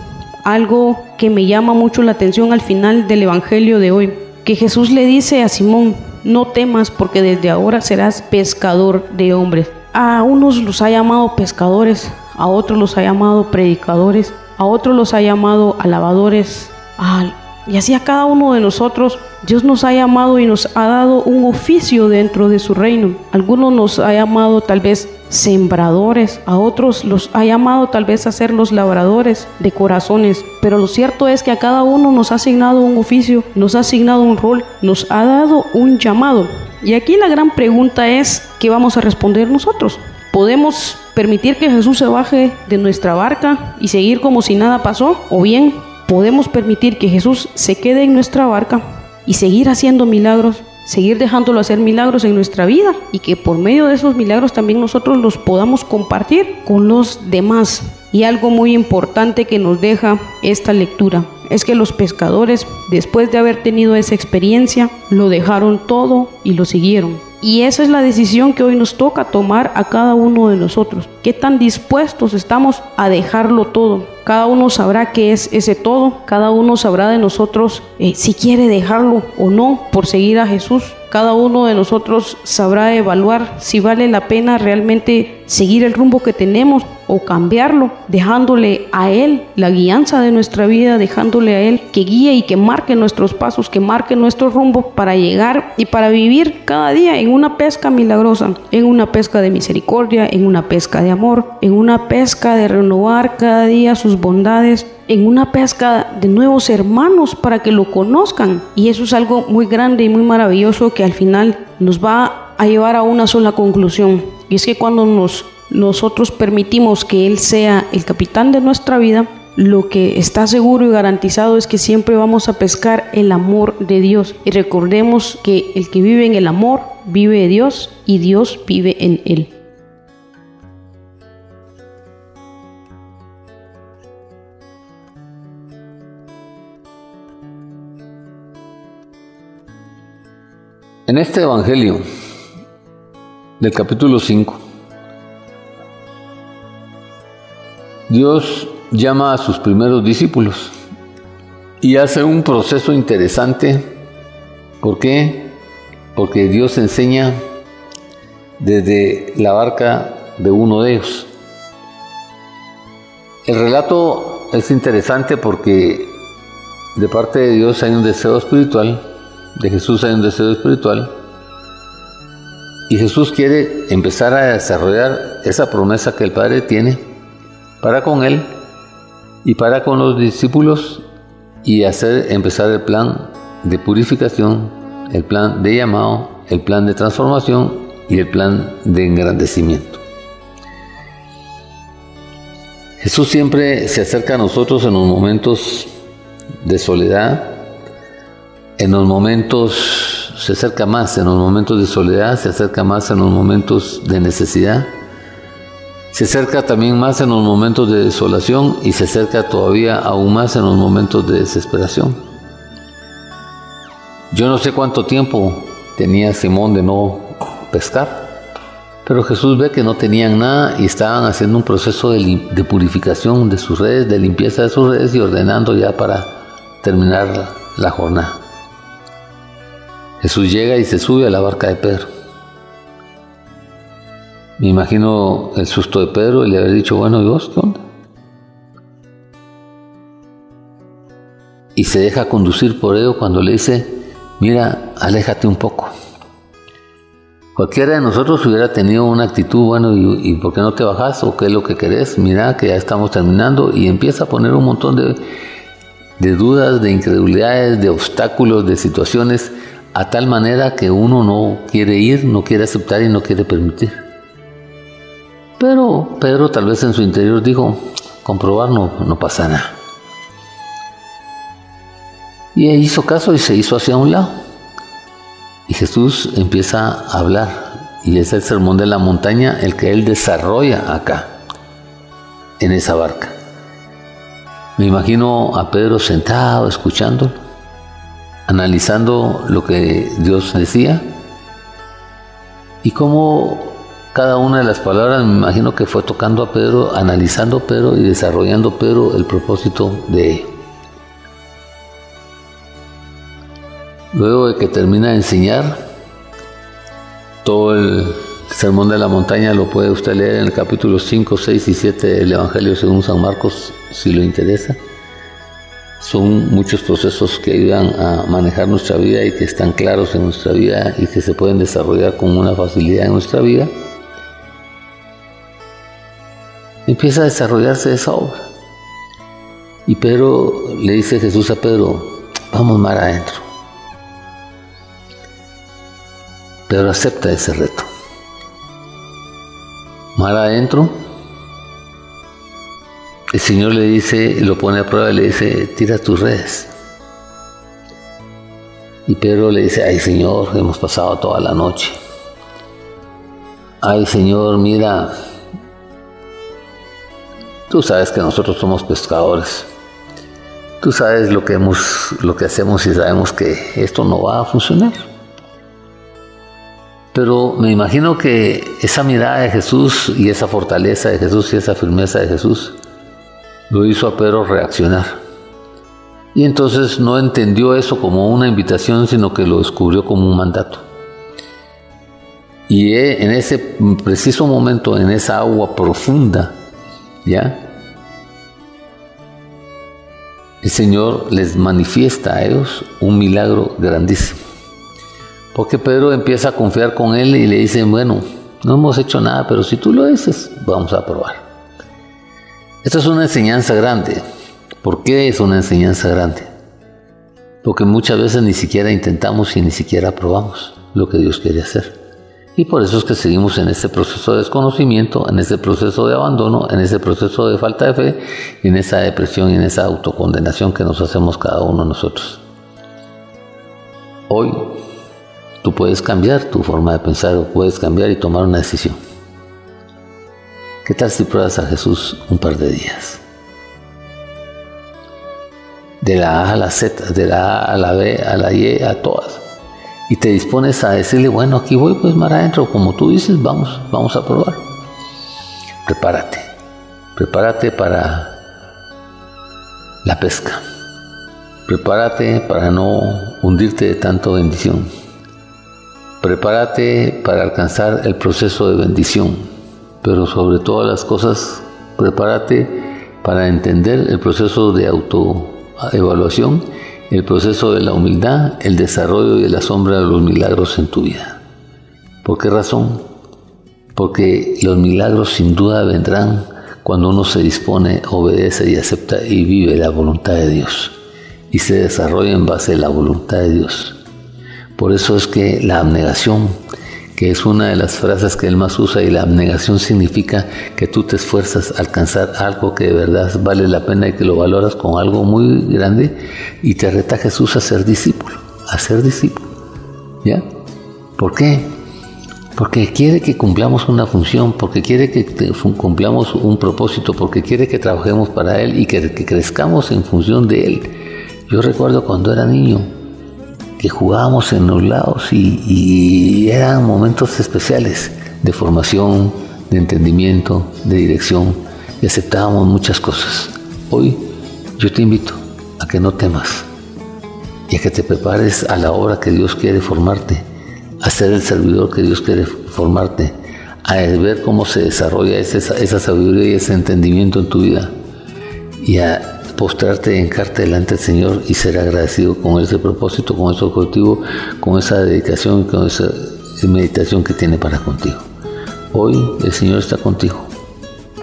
algo que me llama mucho la atención al final del Evangelio de hoy, que Jesús le dice a Simón, no temas porque desde ahora serás pescador de hombres. A unos los ha llamado pescadores, a otros los ha llamado predicadores, a otros los ha llamado alabadores, y así a cada uno de nosotros Dios nos ha llamado y nos ha dado un oficio dentro de su reino. Algunos nos ha llamado tal vez sembradores, a otros los ha llamado tal vez a ser los labradores de corazones, pero lo cierto es que a cada uno nos ha asignado un oficio, nos ha asignado un rol, nos ha dado un llamado. Y aquí la gran pregunta es, ¿qué vamos a responder nosotros? ¿Podemos permitir que Jesús se baje de nuestra barca y seguir como si nada pasó? ¿O bien podemos permitir que Jesús se quede en nuestra barca y seguir haciendo milagros seguir dejándolo hacer milagros en nuestra vida y que por medio de esos milagros también nosotros los podamos compartir con los demás. Y algo muy importante que nos deja esta lectura es que los pescadores, después de haber tenido esa experiencia, lo dejaron todo y lo siguieron. Y esa es la decisión que hoy nos toca tomar a cada uno de nosotros. ¿Qué tan dispuestos estamos a dejarlo todo? Cada uno sabrá qué es ese todo. Cada uno sabrá de nosotros eh, si quiere dejarlo o no por seguir a Jesús. Cada uno de nosotros sabrá evaluar si vale la pena realmente seguir el rumbo que tenemos o cambiarlo, dejándole a Él la guianza de nuestra vida, dejándole a Él que guíe y que marque nuestros pasos, que marque nuestro rumbo para llegar y para vivir cada día en una pesca milagrosa, en una pesca de misericordia, en una pesca de amor, en una pesca de renovar cada día sus bondades, en una pesca de nuevos hermanos para que lo conozcan. Y eso es algo muy grande y muy maravilloso que al final nos va a llevar a una sola conclusión. Y es que cuando nos nosotros permitimos que Él sea el capitán de nuestra vida, lo que está seguro y garantizado es que siempre vamos a pescar el amor de Dios. Y recordemos que el que vive en el amor vive de Dios y Dios vive en él. En este Evangelio del capítulo 5, Dios llama a sus primeros discípulos y hace un proceso interesante. ¿Por qué? Porque Dios enseña desde la barca de uno de ellos. El relato es interesante porque de parte de Dios hay un deseo espiritual, de Jesús hay un deseo espiritual, y Jesús quiere empezar a desarrollar esa promesa que el Padre tiene para con Él y para con los discípulos y hacer empezar el plan de purificación, el plan de llamado, el plan de transformación y el plan de engrandecimiento. Jesús siempre se acerca a nosotros en los momentos de soledad, en los momentos, se acerca más en los momentos de soledad, se acerca más en los momentos de necesidad, se acerca también más en los momentos de desolación y se acerca todavía aún más en los momentos de desesperación. Yo no sé cuánto tiempo tenía Simón de no pescar, pero Jesús ve que no tenían nada y estaban haciendo un proceso de, purificación de sus redes, de limpieza de sus redes y ordenando ya para terminar la jornada. Jesús llega y se sube a la barca de Pedro. Me imagino el susto de Pedro y le haber dicho, bueno, ¿y vos qué? Y se deja conducir por ello cuando le dice, mira, aléjate un poco. Cualquiera de nosotros hubiera tenido una actitud, bueno, ¿y, por qué no te bajas? ¿O qué es lo que querés? Mira, que ya estamos terminando y empieza a poner un montón de, de dudas, de incredulidades, de obstáculos, de situaciones, a tal manera que uno no quiere ir, no quiere aceptar y no quiere permitir. Pero Pedro tal vez en su interior dijo, comprobar no, no pasa nada. Y hizo caso y se hizo hacia un lado. Y Jesús empieza a hablar. Y es el sermón de la montaña el que él desarrolla acá, en esa barca. Me imagino a Pedro sentado, escuchando, analizando lo que Dios decía y cómo cada una de las palabras me imagino que fue tocando a Pedro, analizando Pedro y desarrollando Pedro el propósito de él. Luego de que termina de enseñar, todo el sermón de la montaña lo puede usted leer en el capítulo 5, 6 y 7 del Evangelio según San Marcos, si lo interesa. Son muchos procesos que ayudan a manejar nuestra vida y que están claros en nuestra vida y que se pueden desarrollar con una facilidad en nuestra vida. empieza a desarrollarse esa obra. Y Pedro le dice Jesús a Pedro, vamos mar adentro. Pedro acepta ese reto. Mar adentro, el Señor le dice, lo pone a prueba le dice, tira tus redes. Y Pedro le dice, ay Señor, hemos pasado toda la noche. Ay Señor, mira, Tú sabes que nosotros somos pescadores. Tú sabes lo que, hemos, lo que hacemos y sabemos que esto no va a funcionar. Pero me imagino que esa mirada de Jesús y esa fortaleza de Jesús y esa firmeza de Jesús lo hizo a Pedro reaccionar. Y entonces no entendió eso como una invitación, sino que lo descubrió como un mandato. Y en ese preciso momento, en esa agua profunda, ¿ya? El Señor les manifiesta a ellos un milagro grandísimo. Porque Pedro empieza a confiar con él y le dice, bueno, no hemos hecho nada, pero si tú lo dices, vamos a probar. Esta es una enseñanza grande. ¿Por qué es una enseñanza grande? Porque muchas veces ni siquiera intentamos y ni siquiera probamos lo que Dios quiere hacer. Y por eso es que seguimos en ese proceso de desconocimiento, en ese proceso de abandono, en ese proceso de falta de fe en esa depresión y en esa autocondenación que nos hacemos cada uno de nosotros. Hoy tú puedes cambiar tu forma de pensar o puedes cambiar y tomar una decisión. ¿Qué tal si pruebas a Jesús un par de días? De la A a la Z, de la A a la B, a la Y, a todas y te dispones a decirle, bueno, aquí voy pues mar adentro, como tú dices, vamos, vamos a probar. Prepárate, prepárate para la pesca. Prepárate para no hundirte de tanto bendición. Prepárate para alcanzar el proceso de bendición. Pero sobre todas las cosas, prepárate para entender el proceso de autoevaluación, el proceso de la humildad, el desarrollo y la sombra de los milagros en tu vida. ¿Por qué razón? Porque los milagros sin duda vendrán cuando uno se dispone, obedece y acepta y vive la voluntad de Dios y se desarrolla en base a la voluntad de Dios. Por eso es que la abnegación, que es una de las frases que él más usa, y la abnegación significa que tú te esfuerzas a alcanzar algo que de verdad vale la pena y que lo valoras con algo muy grande, y te reta Jesús a ser discípulo, a ser discípulo. ¿Ya? ¿Por qué? Porque quiere que cumplamos una función, porque quiere que cumplamos un propósito, porque quiere que trabajemos para Él y que, que crezcamos en función de Él. Yo recuerdo cuando era niño jugábamos en los lados y, eran momentos especiales de formación, de entendimiento, de dirección y aceptábamos muchas cosas. Hoy yo te invito a que no temas y a que te prepares a la obra que Dios quiere formarte, a ser el servidor que Dios quiere formarte, a ver cómo se desarrolla esa, esa sabiduría y ese entendimiento en tu vida y a postrarte en carta delante del Señor y ser agradecido con ese propósito, con ese objetivo, con esa dedicación con esa meditación que tiene para contigo. Hoy el Señor está contigo.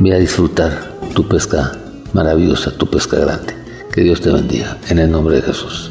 Ve a disfrutar tu pesca maravillosa, tu pesca grande. Que Dios te bendiga. En el nombre de Jesús.